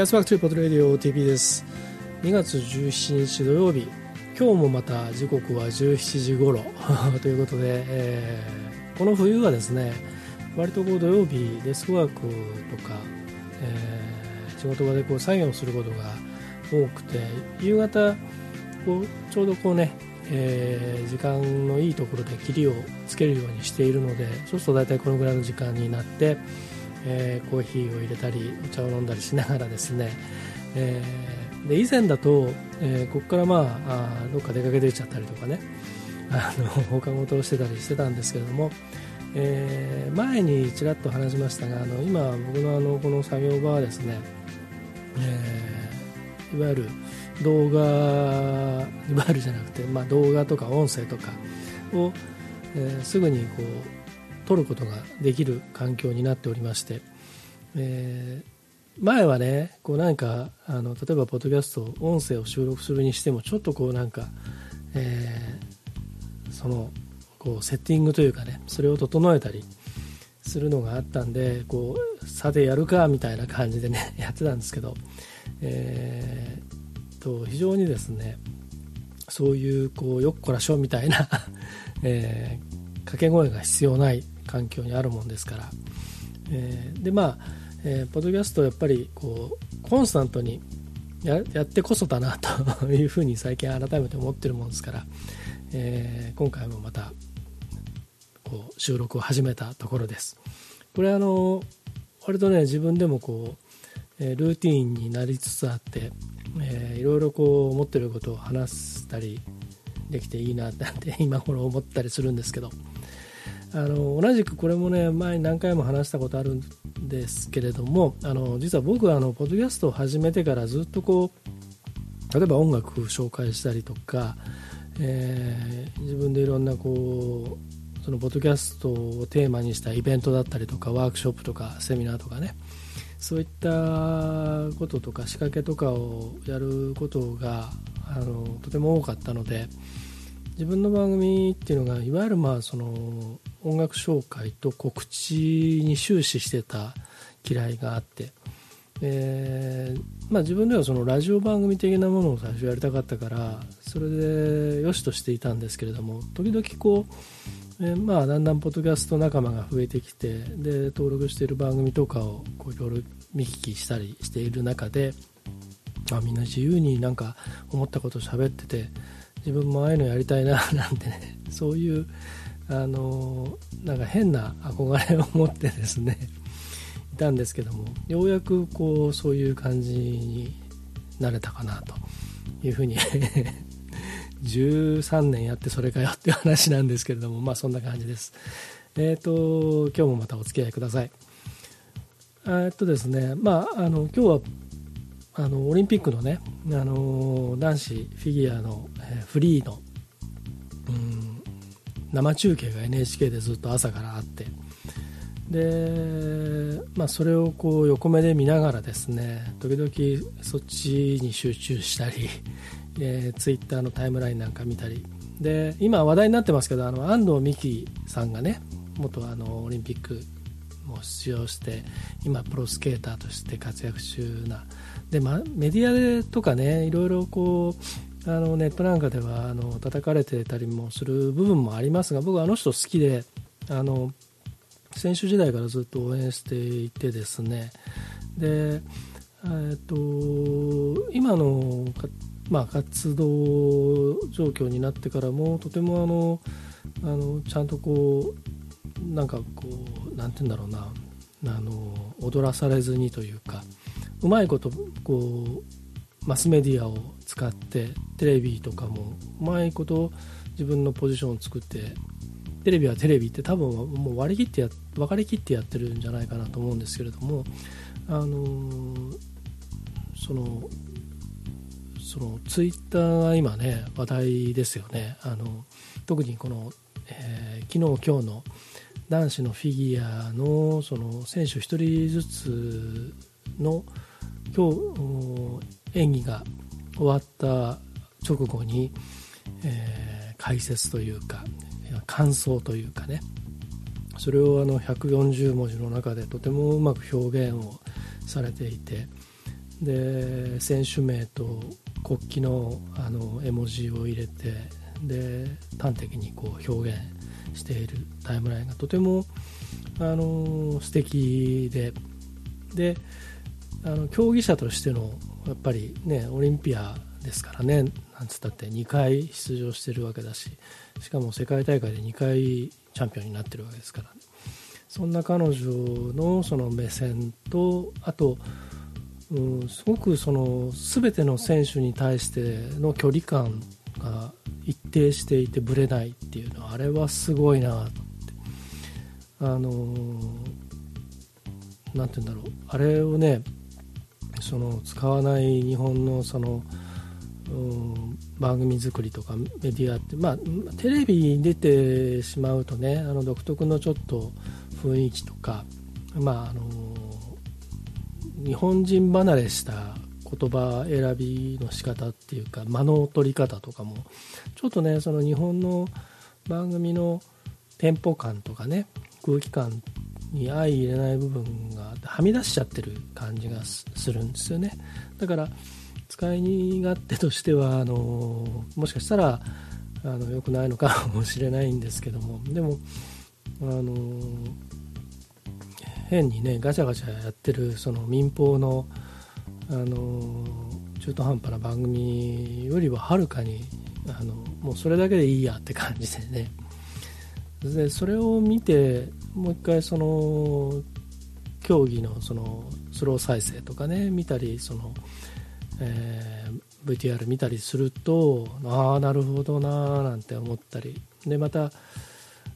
アスパークトゥーポッドレディオ OTP です。2月17日土曜日。今日もまた時刻は17時頃。ということで、えー、この冬はですね割とこう土曜日デスクワークとか、えー、仕事場でこう作業することが多くて夕方こうちょうどこうね、えー、時間のいいところで切りをつけるようにしているのでそうすると大体このぐらいの時間になってえー、コーヒーを入れたりお茶を飲んだりしながらですね、えー、で以前だと、えー、ここからまああどっか出かけてちゃったりとかねあの放課後をしてたりしてたんですけれども、えー、前にちらっと話しましたがあの今僕のあのこの作業場はですね、えー、いわゆる動画いわゆるじゃなくて、まあ、動画とか音声とかを、えー、すぐにこう取ることができる環境になっておりまして、えー、前はねこうなんかあの例えばポッドキャスト音声を収録するにしてもちょっとこうなんか、えー、そのこうセッティングというかねそれを整えたりするのがあったんでこうさてやるかみたいな感じでね やってたんですけど、えー、と非常にですねそういうこうよっこらしょみたいな えー、掛け声が必要ない環境にあるもんですから、えー、でまあ、えー、ポッドキャストやっぱりこうコンスタントにやってこそだなというふうに最近改めて思ってるもんですから、えー、今回もまたこう収録を始めたところです。これあの割とね自分でもこう、ルーティンになりつつあって、えー、いろいろこう思ってることを話したりできていいなって 今頃思ったりするんですけど、あの同じくこれもね前に何回も話したことあるんですけれどもあの実は僕はあのポッドキャストを始めてからずっとこう例えば音楽紹介したりとか、えー、自分でいろんなこうそのポッドキャストをテーマにしたイベントだったりとかワークショップとかセミナーとかねそういったこととか仕掛けとかをやることがあのとても多かったので自分の番組っていうのがいわゆるまあその音楽紹介と告知に終始してた嫌いがあって、えーまあ、自分ではそのラジオ番組的なものを最初やりたかったからそれでよしとしていたんですけれども時々こう、えー、まあ、だんだんポッドキャスト仲間が増えてきてで登録している番組とかをいろいろ見聞きしたりしている中で、まあ、みんな自由になんか思ったことを喋ってて自分もああいうのやりたいななんてねそういうあのなんか変な憧れを持ってですね いたんですけどもようやくこうそういう感じになれたかなというふうに 13年やってそれかよっていう話なんですけれどもまあそんな感じです。えっ、ー、と今日もまたお付き合いください。えっとですねまああの今日はあのオリンピックのねあの男子フィギュアの、えー、フリーの、うん生中継が NHK でずっと朝からあって。で、まあ、それをこう横目で見ながらですね時々そっちに集中したり、えー、ツイッターのタイムラインなんか見たり。で今話題になってますけどあの安藤美希さんがね元あのオリンピックも出場して今プロスケーターとして活躍中な。で、ま、メディアとかねいろいろこうあのネットなんかではあの叩かれてたりもする部分もありますが僕はあの人好きであの選手時代からずっと応援していてですね。で、えっと、今のまあ、活動状況になってからもとてもあのあのちゃんとこうなんかこうなんて言うんだろうな。あの踊らされずにというかうまいことこうマスメディアを使ってテレビとかもうまいこと自分のポジションを作ってテレビはテレビって多分もう割り切ってや分かりきってやってるんじゃないかなと思うんですけれどもあのそのそのツイッターが今ね話題ですよね。あの特にこの、えー、昨日今日の男子のフィギュアのその選手1人ずつの今日演技が終わった直後に、えー、解説というか感想というかね。それをあの140文字の中でとてもうまく表現をされていてで選手名と国旗のあの絵文字を入れてで端的にこう表現しているタイムラインがとてもあの素敵でであの競技者としてのやっぱりねオリンピアですからねなんつったって2回出場してるわけだししかも世界大会で2回チャンピオンになってるわけですから、そんな彼女のその目線とあと、うん、すごくその全ての選手に対しての距離感が一定していてぶれないっていうのはあれはすごいなって。あのなんて言うんだろう。あれをねその使わない日本のその、番組作りとかメディアって、まあ、テレビに出てしまうとねあの独特のちょっと雰囲気とか、まあ、あの日本人離れした言葉選びの仕方っていうか間の取り方とかもちょっとねその日本の番組のテンポ感とかね空気感に相入れない部分がはみ出しちゃってる感じがするんですよね。だから使い勝手としてはあのもしかしたらあの良くないのか もしれないんですけども。でもあの変にねガチャガチャやってるその民放のあの中途半端な番組よりははるかにあのもうそれだけでいいやって感じでね。でそれを見てもう一回その競技のそのスロー再生とかね見たりその、えー、VTR 見たりするとああなるほどなーなんて思ったり。でまた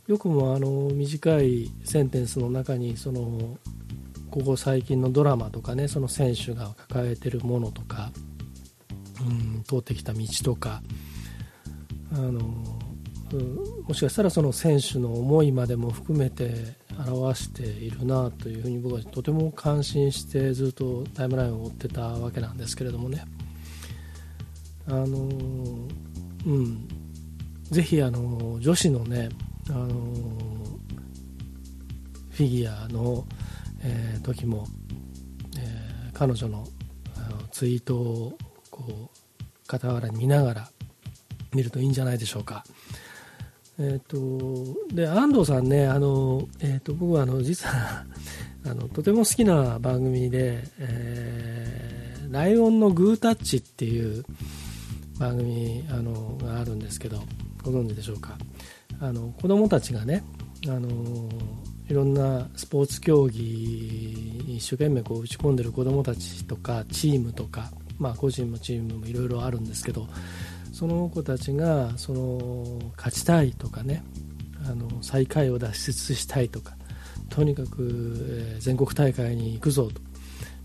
よくもあの短いセンテンスの中にそのここ最近のドラマとかねその選手が抱えてるものとか、うん、通ってきた道とかあのう、もしかしたらその選手の思いまでも含めて表しているなというふうに僕はとても感心してずっとタイムラインを追ってたわけなんですけれどもねあのうんぜひあの女子のねあのフィギュアの、えー、時も、えー、彼女のツイートをこう傍らに見ながら見るといいんじゃないでしょうか。えーと、で安藤さんねあの、えーと、僕はあの実は あのとても好きな番組で、えー、ライオンのグータッチっていう番組あのがあるんですけどご存知でしょうか？あの子供たちがねあのいろんなスポーツ競技に一生懸命こう打ち込んでる子供たちとかチームとか、まあ、個人もチームもいろいろあるんですけどその子たちがその勝ちたいとかねあの最下位を脱出したいとかとにかく、全国大会に行くぞと、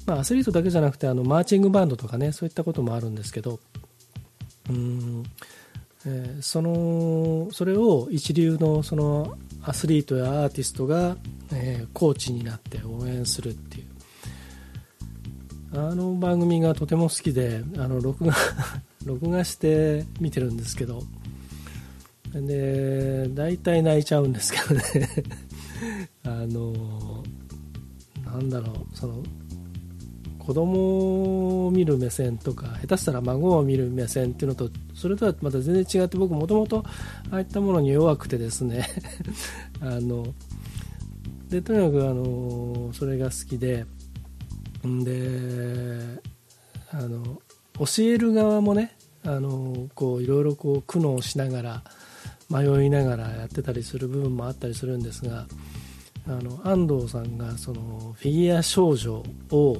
まあ、アスリートだけじゃなくてあのマーチングバンドとかねそういったこともあるんですけどうん、えー、そのそれを一流のそのアスリートやアーティストが、えー、コーチになって応援するっていう。あの番組がとても好きであの録画録画して見てるんですけど。で大体泣いちゃうんですけどね。あのなんだろう。その子供を見る目線とか下手したら孫を見る目線っていうのとそれとはまた全然違って僕もともとああいったものに弱くてですね。あのでとにかくあのそれが好きで。であの教える側もねあのこういろいろこう苦悩しながら迷いながらやってたりする部分もあったりするんですがあの安藤さんがそのフィギュア少女を、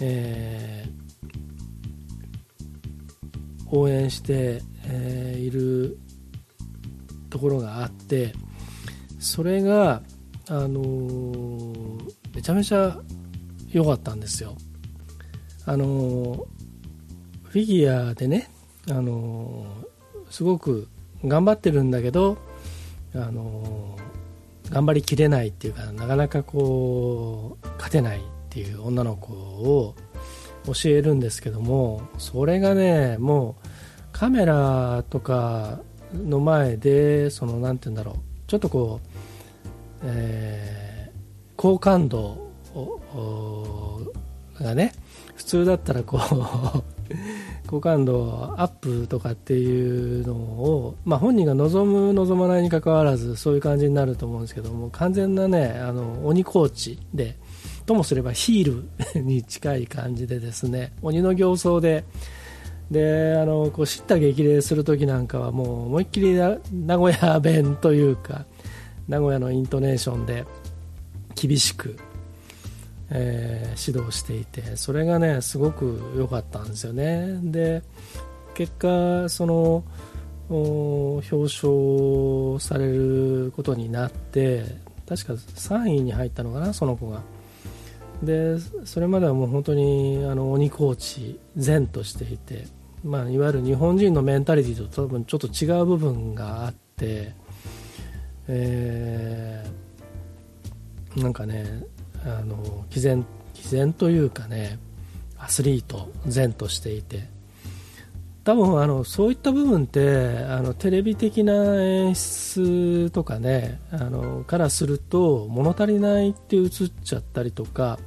えー、応援して、えー、いるところがあってそれが、あのー、めちゃめちゃ良かったんですよ。あのフィギュアでね、あのすごく頑張ってるんだけど、あの頑張りきれないっていうかなかなかこう勝てないっていう女の子を教えるんですけどもそれがねもうカメラとかの前でその何て言うんだろうちょっとこう、えー、好感度がね普通だったらこう 好感度アップとかっていうのを、まあ、本人が望む、望まないにかかわらずそういう感じになると思うんですけども完全な、ね、あの鬼コーチでともすればヒール に近い感じでですね鬼の形相でであのこう叱咤激励するときなんかはもう思いっきり名古屋弁というか名古屋のイントネーションで厳しくえー、指導していてそれがねすごく良かったんですよね。で結果その表彰されることになって確か3位に入ったのかなその子が。でそれまではもう本当にあの鬼コーチ善としていて、まあ、いわゆる日本人のメンタリティと多分ちょっと違う部分があって、えー、なんかねあの毅然毅然というかねアスリート善としていて。多分あのそういった部分ってあのテレビ的な演出とかねあのからすると物足りないって映っちゃったりとか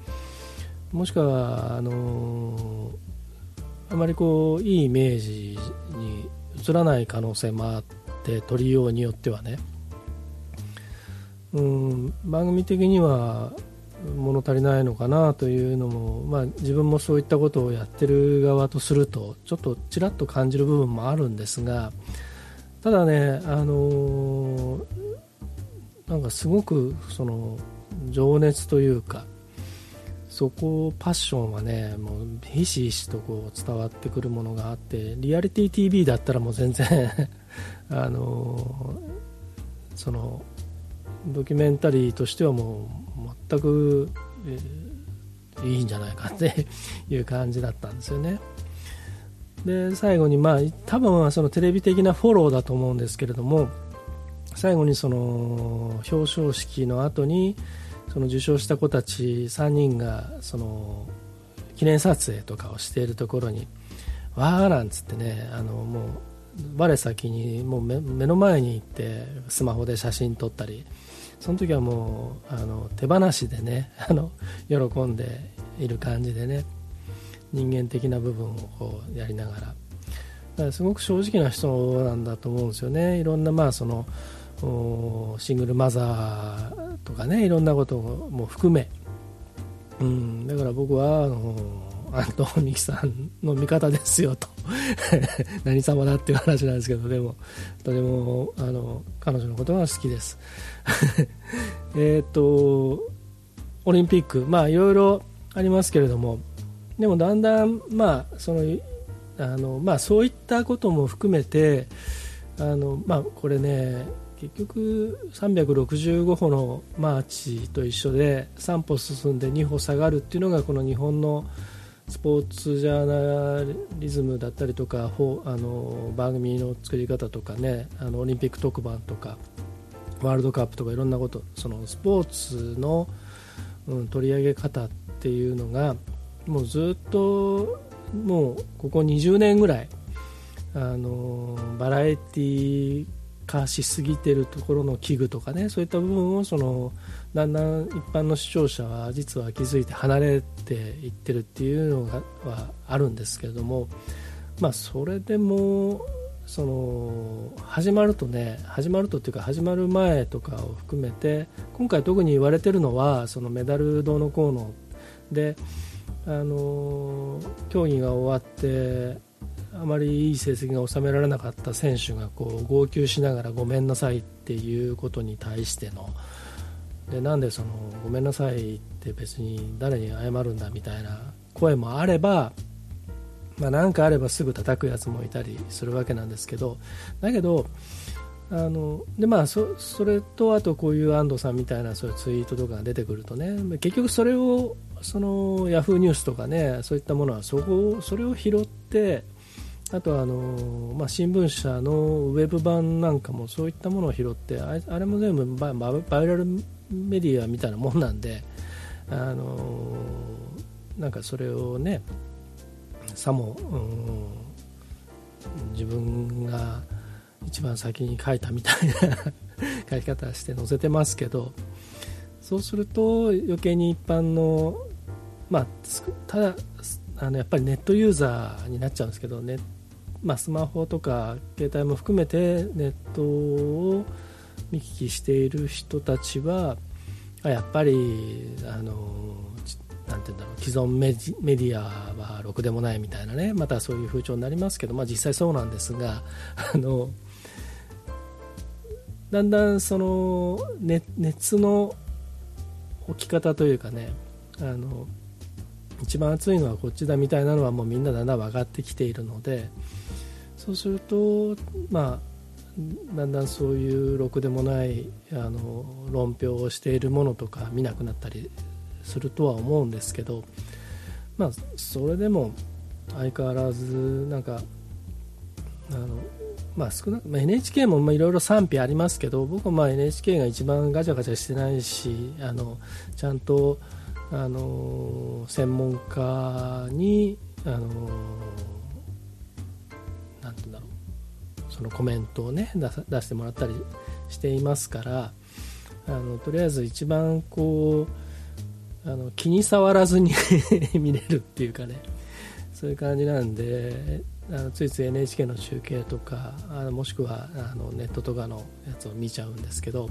もしくはあのあまりこういいイメージに映らない可能性もあって撮りようによってはね。うん番組的には物足りないのかなというのも、まあ、自分もそういったことをやってる側とするとちょっとちらっと感じる部分もあるんですがただね、あのー、なんかすごくその情熱というかそこパッションはねもうひしひしとこう伝わってくるものがあってリアリティ TV だったらもう全然 あのー、そのドキュメンタリーとしてはもう全く、えー、いいんじゃないかって いう感じだったんですよね。で最後に、まあ、多分はそのテレビ的なフォローだと思うんですけれども最後にその表彰式の後にその受賞した子たち3人がその記念撮影とかをしているところにわーなんつってねあのもう我先にもう目の前に行ってスマホで写真撮ったりその時はもうあの手放しでね あの喜んでいる感じでね人間的な部分をこうやりながら。だからすごく正直な人なんだと思うんですよね。いろんなまあそのシングルマザーとかねいろんなことも含め、うん、だから僕はあの安藤美樹さんの味方ですよと。何様だっていう話なんですけどでもとてもあの彼女のことが好きです。えっとオリンピックまあいろいろありますけれどもでもだんだんまあそのあのまあそういったことも含めてあのまあこれね結局365歩のマーチと一緒で3歩進んで2歩下がるっていうのがこの日本のスポーツジャーナリズムだったりとかあの番組の作り方とかねあのオリンピック特番とかワールドカップとかいろんなことそのスポーツの、うん、取り上げ方っていうのがもうずっともうここ20年ぐらいあのバラエティー化しすぎてるところの器具とかねそういった部分をそのだんだん一般の視聴者は実は気づいて離れていってるっていうのがはあるんですけれども、まあ、それでもその始まるとね始まるとっていうか始まる前とかを含めて今回特に言われてるのはそのメダルどうのこうのであの競技が終わってあまりいい成績が収められなかった選手がこう号泣しながらごめんなさいっていうことに対してのでなんでそのごめんなさいって別に誰に謝るんだみたいな声もあればまあ、なんかあればすぐ叩くやつもいたりするわけなんですけどだけどあのでまあそそれとあとこういう安藤さんみたいなそういうツイートとかが出てくるとね結局それをそのヤフーニュースとかねそういったものはそこそれを拾ってあとあの、まあ、新聞社のウェブ版なんかもそういったものを拾ってあれも全部ババイラルメディアみたいなもんなんで、あのなんかそれをねさも、うん、自分が一番先に書いたみたいな 書き方して載せてますけどそうすると余計に一般の、まあ、ただあのやっぱりネットユーザーになっちゃうんですけど、まあ、スマホとか携帯も含めてネットを見聞きしている人たちはやっぱりあのなんて言うんだろう既存メディアはろくでもないみたいなねまたそういう風潮になりますけど、まあ、実際そうなんですが あのだんだんその熱の置き方というかねあの一番熱いのはこっちだみたいなのはもうみんなだんだん分かってきているのでそうするとまあだんだんそういうろくでもないあの論評をしているものとか見なくなったりするとは思うんですけどまあそれでも相変わらずなんかあのまあ、少なまあ、NHK もいろいろ賛否ありますけど僕はまあ NHK が一番ガチャガチャしてないしあのちゃんとあの専門家にあのなんて言うんだろう。そのコメントをね出出してもらったりしていますからあのとりあえず一番こうあの気に障らずに 見れるっていうかね。そういう感じなんであのついつい NHK の中継とかあのもしくはあのネットとかのやつを見ちゃうんですけど、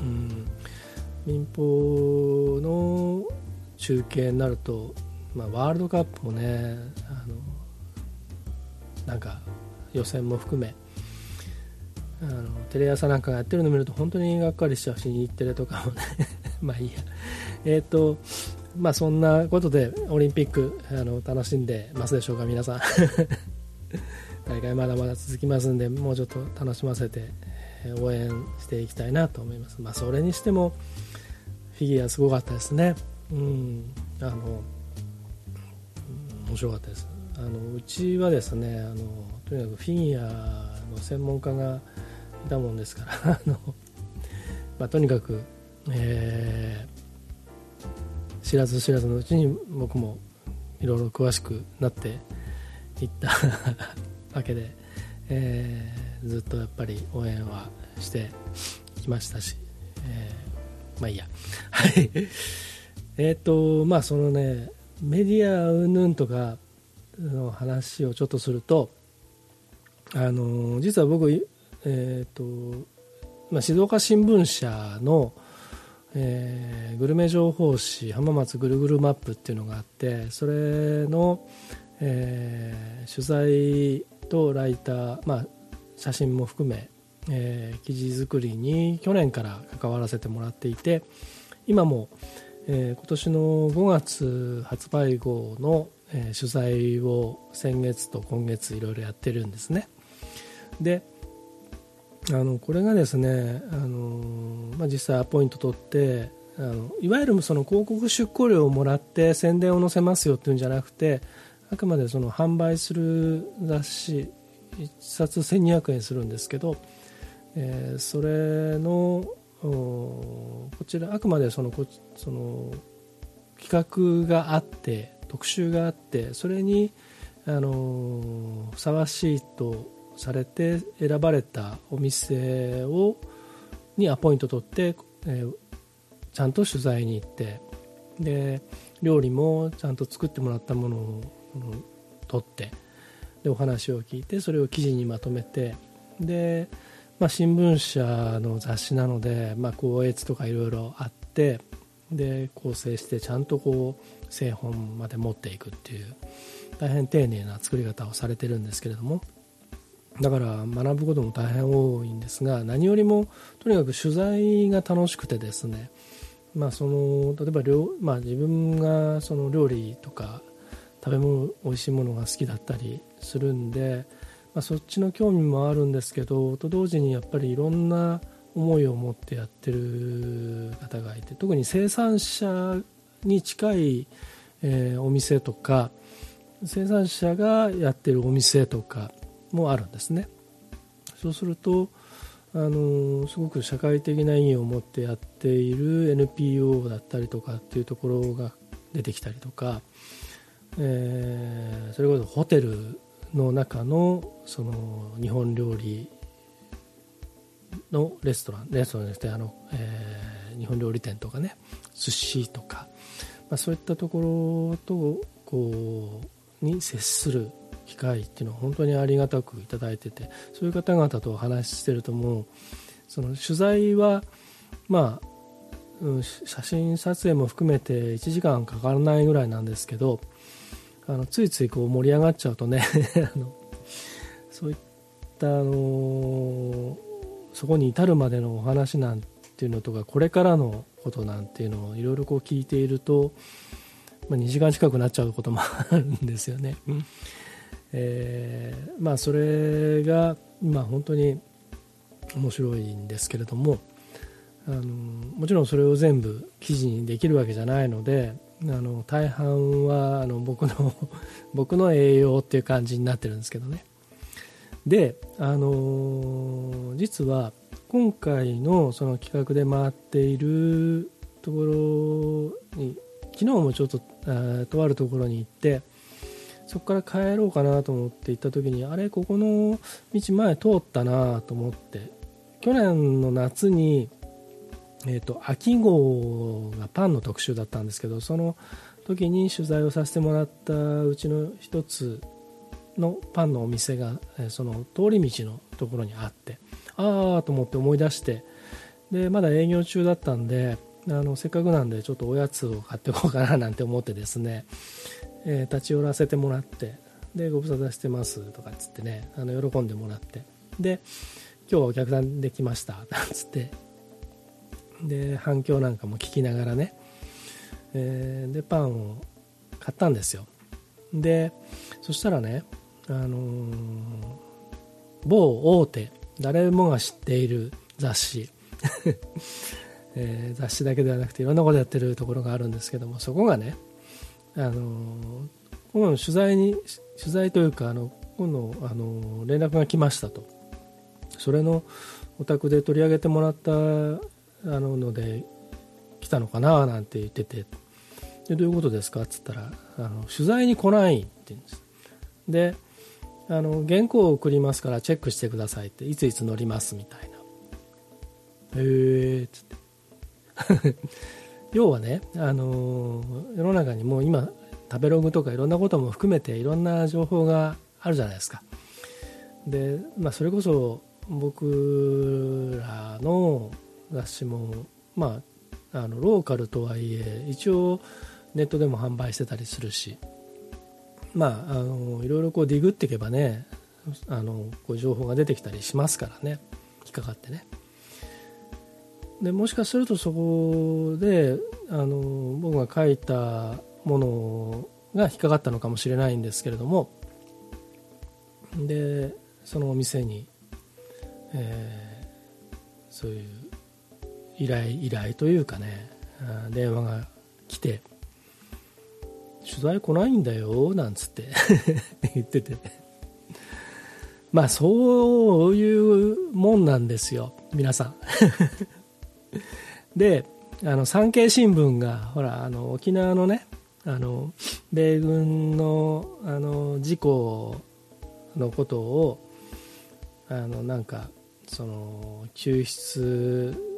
うん、民放の中継になると、まあ、ワールドカップもねあのなんか予選も含めあのテレ朝なんかがやってるの見ると本当にがっかりしちゃうし日テレとかもね まあいいや。えっ、ー、とまあそんなことでオリンピックあの楽しんでますでしょうか皆さん。大会まだまだ続きますんでもうちょっと楽しませて応援していきたいなと思います、まあ、それにしてもフィギュアすごかったですね。うん。あの面白かったです。あのうちはですねあのとにかくフィギュアの専門家がいたもんですから あの、まあ、とにかく、えー知らず知らずのうちに僕もいろいろ詳しくなっていった わけで、えー、ずっとやっぱり応援はしてきましたし、えー、まあいいや。はい。えっとまあそのねメディア云々とかの話をちょっとするとあの実は僕、えーとまあ、静岡新聞社の、えー、グルメ情報誌浜松ぐるぐるマップっていうのがあってそれの、えー、取材とライター、まあ、写真も含め、えー、記事作りに去年から関わらせてもらっていて今も、えー、今年の5月発売号の、えー、取材を先月と今月いろいろやってるんですね。であのこれがですねあの、まあ、実際アポイント取ってあのいわゆるその広告出稿料をもらって宣伝を載せますよっていうんじゃなくてあくまでその販売する雑誌1冊1200円するんですけど、えー、それのこちらあくまでそのこその企画があって特集があってそれにあのふさわしいとされて選ばれたお店をにアポイント取って、えー、ちゃんと取材に行ってで料理もちゃんと作ってもらったものを取ってでお話を聞いてそれを記事にまとめてで、まあ、新聞社の雑誌なので、まあ、校閲とかいろいろあってで構成してちゃんとこう製本まで持っていくっていう大変丁寧な作り方をされてるんですけれども。だから学ぶことも大変多いんですが何よりもとにかく取材が楽しくてですね、まあ、その例えば料、まあ、自分がその料理とか食べ物美味しいものが好きだったりするんで、まあ、そっちの興味もあるんですけどと同時にやっぱりいろんな思いを持ってやってる方がいて特に生産者に近い、えー、お店とか生産者がやってるお店とかもあるんですね。そうするとあのすごく社会的な意義を持ってやっている NPO だったりとかっていうところが出てきたりとか、えー、それこそホテルの中のその日本料理のレストランレストランですねあの、えー、日本料理店とかね寿司とか、まあ、そういったところとこうに接する機会っていうのは本当にありがたくいただいててそういう方々とお話ししてるともうその取材はまあ、うん、写真撮影も含めて1時間かからないぐらいなんですけどあのついついこう盛り上がっちゃうとね あのそういったあのそこに至るまでのお話なんていうのとかこれからのことなんていうのをいろいろこう聞いていると、まあ、2時間近くなっちゃうこともあるんですよね。えー、まあそれが今本当に面白いんですけれどもあのもちろんそれを全部記事にできるわけじゃないのであの大半はあの僕の 僕の栄養っていう感じになってるんですけどね。であの実は今回のその企画で回っているところに昨日もちょっととあるところに行ってそこから帰ろうかなと思って行った時にあれここの道前通ったなと思って去年の夏に、えーと、秋号がパンの特集だったんですけどその時に取材をさせてもらったうちの一つのパンのお店がその通り道のところにあってああと思って思い出してでまだ営業中だったんであのせっかくなんでちょっとおやつを買っていこうかななんて思ってですねえー、立ち寄らせてもらってでご無沙汰してますとかっつってねあの喜んでもらってで今日はお客さんできましたなんつってで反響なんかも聞きながらね、えー、でパンを買ったんですよ。でそしたらね、あのー、某大手誰もが知っている雑誌。えー、雑誌だけではなくていろんなことやってるところがあるんですけどもそこがねあの今度取材に取材というかあの今度あの連絡が来ましたと。それのお宅で取り上げてもらったあのので来たのかななんて言ってて。でどういうことですか？っつったらあの取材に来ないって言うんです。であの原稿を送りますからチェックしてくださいっていついつ乗りますみたいな。へえっつって。要はね、あの世の中にもう今食べログとかいろんなことも含めていろんな情報があるじゃないですか。で、まあ、それこそ僕らの雑誌も、まあ、あのローカルとはいえ一応ネットでも販売してたりするしまああのいろいろこうディグっていけばねあのこう情報が出てきたりしますからね引っかかってね。でもしかするとそこであの僕が書いたものが引っかかったのかもしれないんですけれどもでそのお店に、えー、そういう依頼依頼というかね電話が来て「取材来ないんだよ」なんつって 言ってて。まあそういうもんなんですよ皆さん。であの産経新聞がほらあの沖縄のねあの米軍のあの事故のことをあのなんかその救出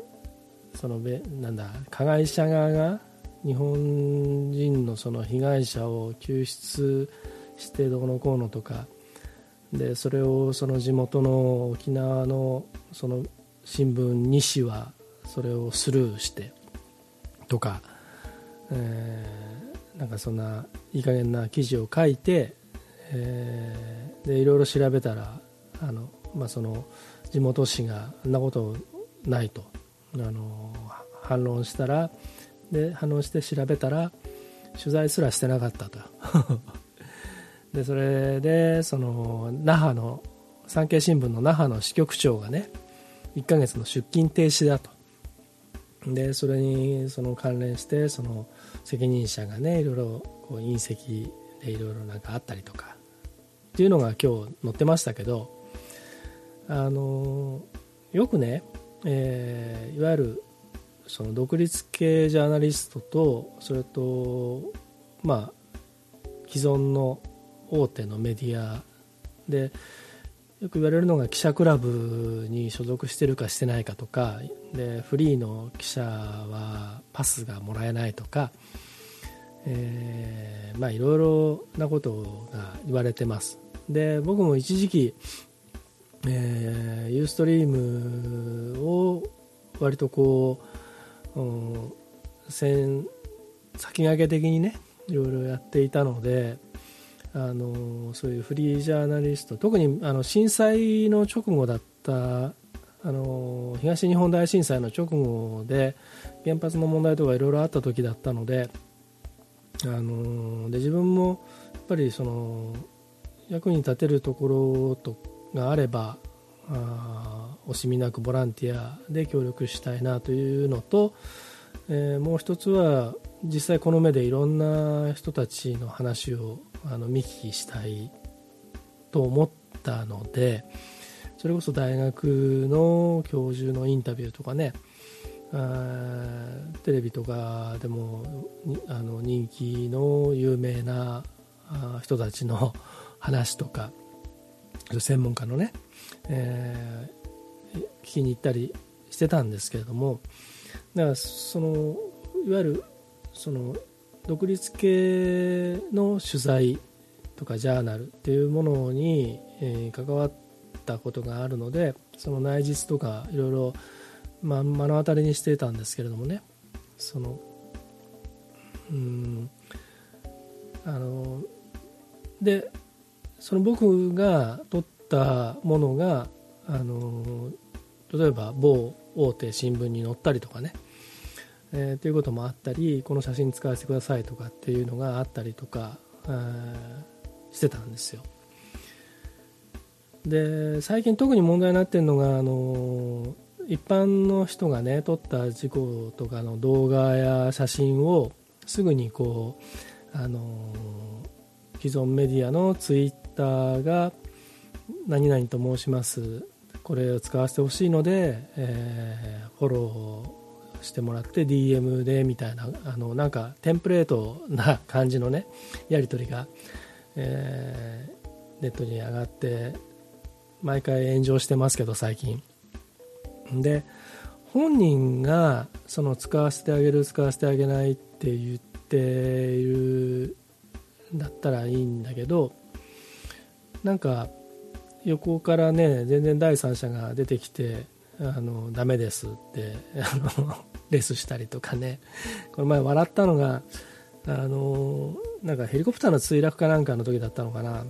そのなんだ加害者側が日本人のその被害者を救出してどうのこうのとかでそれをその地元の沖縄のその新聞2紙はそれをスルーしてとか、えー、なんかそんないい加減な記事を書いて、えー、でいろいろ調べたらあの、まあ、その地元紙があんなことないと。あの反論したらで反論して調べたら取材すらしてなかったと。でそれでその那覇の産経新聞の那覇の支局長がね1ヶ月の出勤停止だと。でそれにその関連してその責任者がねいろいろこう隕石でいろいろなんかあったりとかっていうのが今日載ってましたけどあのよくね、えー、いわゆるその独立系ジャーナリストとそれとまあ既存の大手のメディアでよく言われるのが記者クラブに所属してるかしてないかとかでフリーの記者はパスがもらえないとかえー、まあいろいろなことが言われてます。で僕も一時期、えー、ユーストリームを割とこう、うん、先駆け的にねいろいろやっていたのであのそういうフリージャーナリスト特にあの震災の直後だったあの東日本大震災の直後で原発の問題とかいろいろあった時だったのであので自分もやっぱりその役に立てるところとがあればあ惜しみなくボランティアで協力したいなというのと、えー、もう一つは実際この目でいろんな人たちの話をあの見聞きしたいと思ったのでそれこそ大学の教授のインタビューとかねテレビとかでもあの人気の有名な人たちの話とか専門家のね、えー、聞きに行ったりしてたんですけれどもだからそのいわゆるその独立系の取材とかジャーナルっていうものに、えー、関わったことがあるのでその内実とかいろいろま、目の当たりにしてたんですけれどもねそのうんあのでその僕が撮ったものがあの例えば某大手新聞に載ったりとかね。えー、ということもあったりこの写真使わせてくださいとかっていうのがあったりとか、えー、してたんですよ。で最近特に問題になってるのがあの一般の人がね撮った事故とかの動画や写真をすぐにこうあの既存メディアのツイッターが何々と申します。これを使わせてほしいので、えー、フォローしてもらって DM でみたいなあのなんかテンプレートな感じのねやり取りが、えー、ネットに上がって毎回炎上してますけど最近。で本人がその使わせてあげる使わせてあげないって言っているだったらいいんだけどなんか横からね全然第三者が出てきてあのダメですって あのレスしたりとかね。この前笑ったのがあのなんかヘリコプターの墜落かなんかの時だったのかな。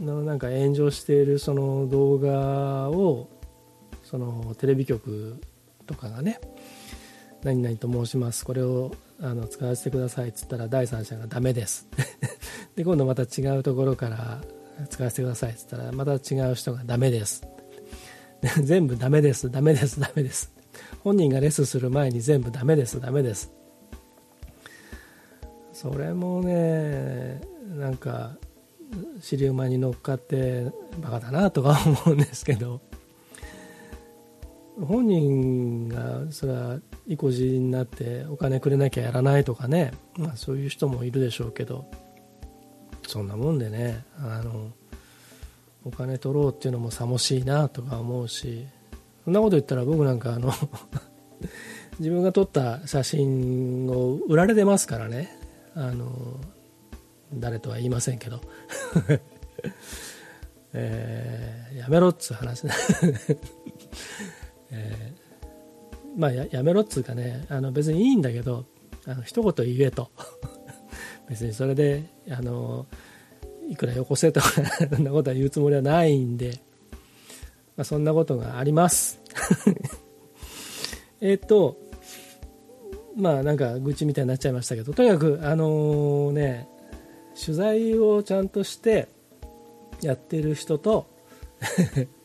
のなんか炎上しているその動画をそのテレビ局とかがね何々と申します。これをあの使わせてくださいっつったら第三者がダメです で今度また違うところから使わせてください。っつったらまた違う人がダメです。全部ダメです。ダメです。ダメです。本人がレスする前に全部ダメです。ダメです。それもねなんか尻馬に乗っかってバカだなとか思うんですけど。本人がそれは意固地になってお金くれなきゃやらないとかね、まあ、そういう人もいるでしょうけど。そんなもんでねあのお金取ろうっていうのもさもしいなとか思うしそんなこと言ったら僕なんかあの 自分が撮った写真を売られてますからねあの誰とは言いませんけど。えー、やめろっつう話。えー、まあややめろっつうかねあの別にいいんだけどあの一言言えと。別にそれであのいくらよこせとか そんなことは言うつもりはないんで、まあ、そんなことがあります。えっとまあなんか愚痴みたいになっちゃいましたけどとにかくあのね取材をちゃんとしてやってる人と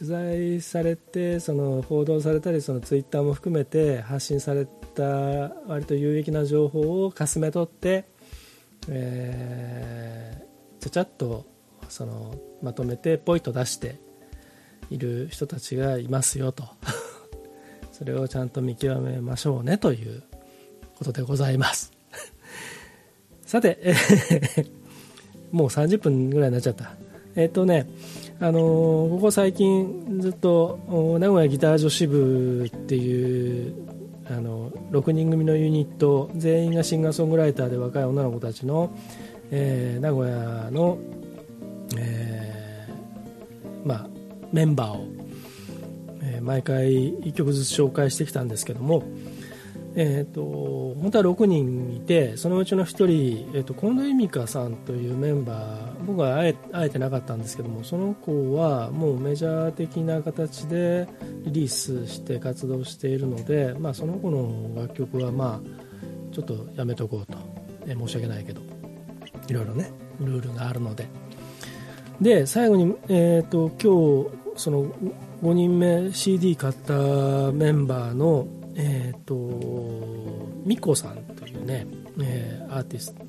取材されてその報道されたりそのツイッターも含めて発信された割と有益な情報をかすめ取って、えー、ちゃちゃっとそのまとめてポイと出している人たちがいますよと。それをちゃんと見極めましょうねということでございます。さて、えー、もう30分ぐらいになっちゃった。えっ、ー、とねあのここ最近ずっと名古屋ギター女子部っていう、あの6人組のユニット全員がシンガーソングライターで若い女の子たちの、えー、名古屋の、えーまあ、メンバーを、えー、毎回1曲ずつ紹介してきたんですけども、えーと、本当は6人いてそのうちの1人、えーと、近藤由美香さんというメンバー僕は会え会えてなかったんですけどもその子はもうメジャー的な形でリリースして活動しているので、まあ、その子の楽曲はまあちょっとやめとこうと、えー、申し訳ないけど。いろいろねルールがあるので。で最後に、えーと、今日その5人目 CD 買ったメンバーのえっ、ー、とミコさんというね、えー、アーティスト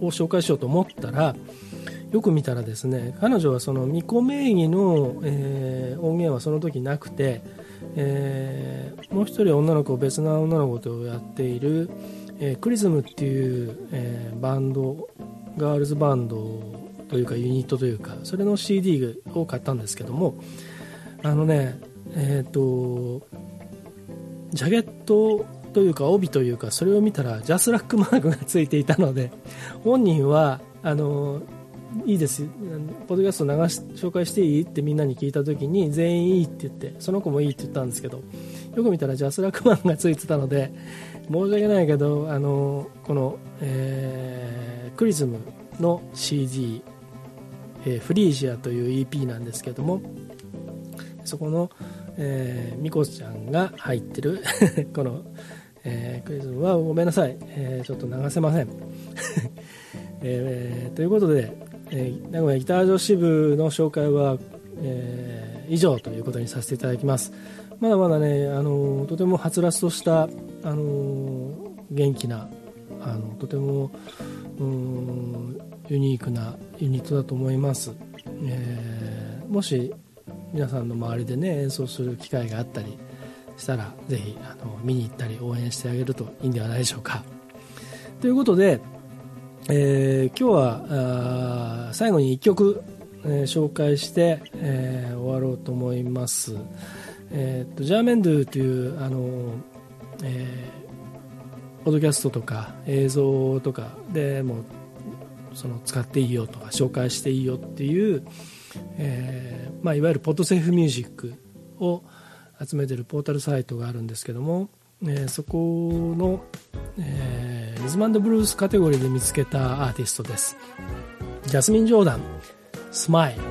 を紹介しようと思ったらよく見たらですね彼女はそのミコ名義の、えー、音源はその時なくて、えー、もう一人女の子別な女の子とやっている、えー、クリズムっていう、えー、バンドガールズバンドというかユニットというかそれの CD を買ったんですけどもあのねえっ、ー、とジャケットというか帯というかそれを見たらジャスラックマークがついていたので 本人はあのいいですポッドキャスト流し紹介していいってみんなに聞いた時に全員いいって言ってその子もいいって言ったんですけどよく見たらジャスラックマークがついてたので申し訳ないけどあのこの、えー、クリズムの CD、えー、フリージアという EP なんですけどもそこのえー、みこちゃんが入ってる この、えー、クイズはごめんなさい、えー、ちょっと流せません、えー、ということで、えー、名古屋ギター女子部の紹介は、えー、以上ということにさせていただきます。まだまだね、あのとてもはつらつとした、あの元気なあのとてもユニークなユニットだと思います、えー、もし皆さんの周りでね演奏する機会があったりしたらぜひあの見に行ったり応援してあげるといいんではないでしょうか。ということで、えー、今日は最後に1曲、えー、紹介して、えー、終わろうと思います、えーと、ジャーメンドゥというあの、えー、ポッドキャストとか映像とかでもその使っていいよとか紹介していいよっていうえーまあ、いわゆるポッドセーフミュージックを集めてるポータルサイトがあるんですけども、えー、そこの、えー、リズムブルースカテゴリーで見つけたアーティストですジャスミン・ジョーダン「スマイル」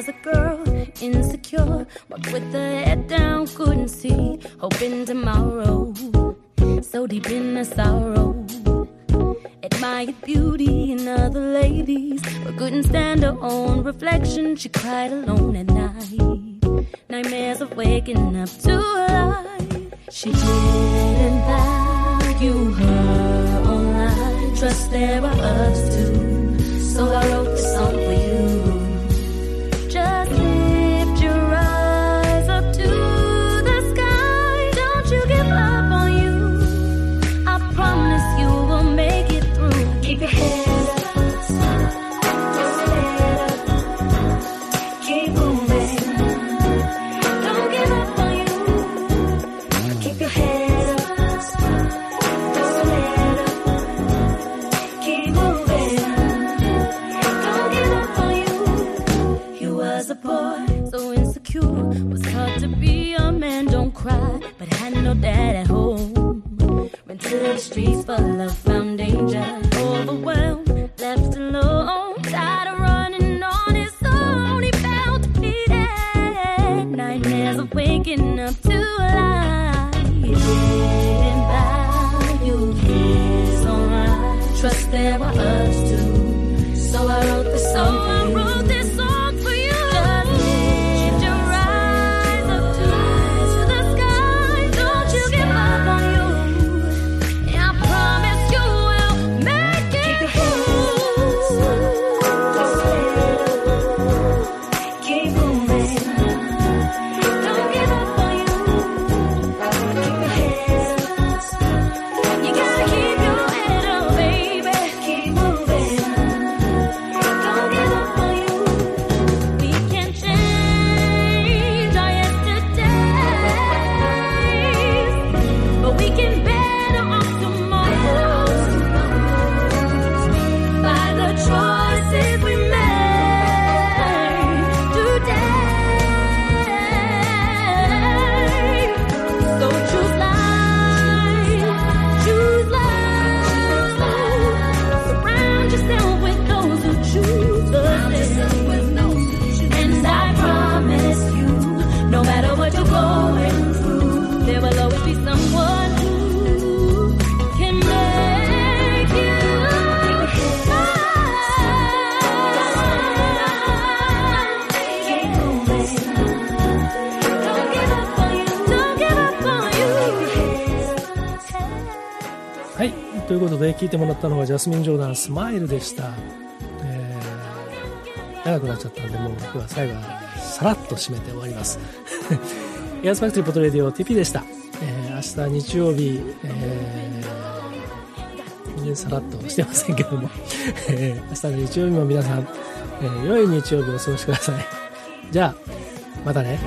was a girl, insecure, walked with her head down, couldn't see, hoping tomorrow, so deep in the sorrow. Admired beauty in other ladies, but couldn't stand her own reflection. She cried alone at night, nightmares of waking up to life. She didn't value her own life. Trust there were others too, so I wrote this song for you. Dad at home. Went to the streets full of found danger. ということで聴いてもらったのはジャスミン・ジョーダンスマイルでした、えー、長くなっちゃったんでもう今日は最後はさらっと締めて終わります。エアスファクトリーポトレディオ TP でした、えー、明日日曜日、えー、全然さらっとしてませんけども、えー、明日の日曜日も皆さん、えー、良い日曜日をお過ごしください。じゃあまたね。